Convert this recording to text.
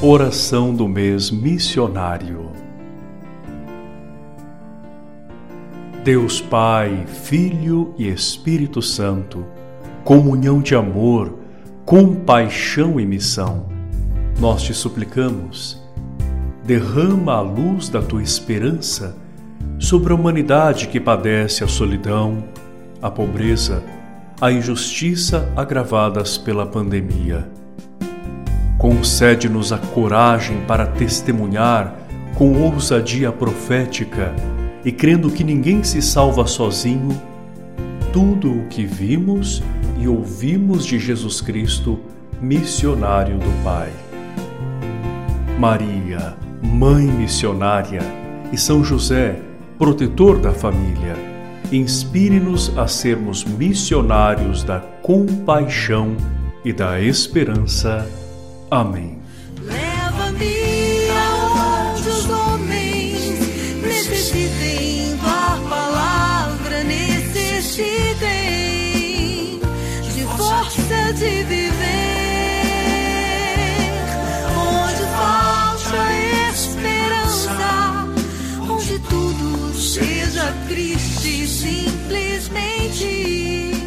Oração do mês missionário. Deus Pai, Filho e Espírito Santo, comunhão de amor, compaixão e missão, nós te suplicamos, derrama a luz da tua esperança sobre a humanidade que padece a solidão, a pobreza, a injustiça agravadas pela pandemia Concede-nos a coragem para testemunhar com ousadia profética e crendo que ninguém se salva sozinho, tudo o que vimos e ouvimos de Jesus Cristo, missionário do Pai. Maria, Mãe missionária, e São José, protetor da família, inspire-nos a sermos missionários da compaixão e da esperança. Amém. Leva-me aonde os homens necessitem da palavra, necessitem de força de viver. Onde falta esperança, onde tudo seja triste, simplesmente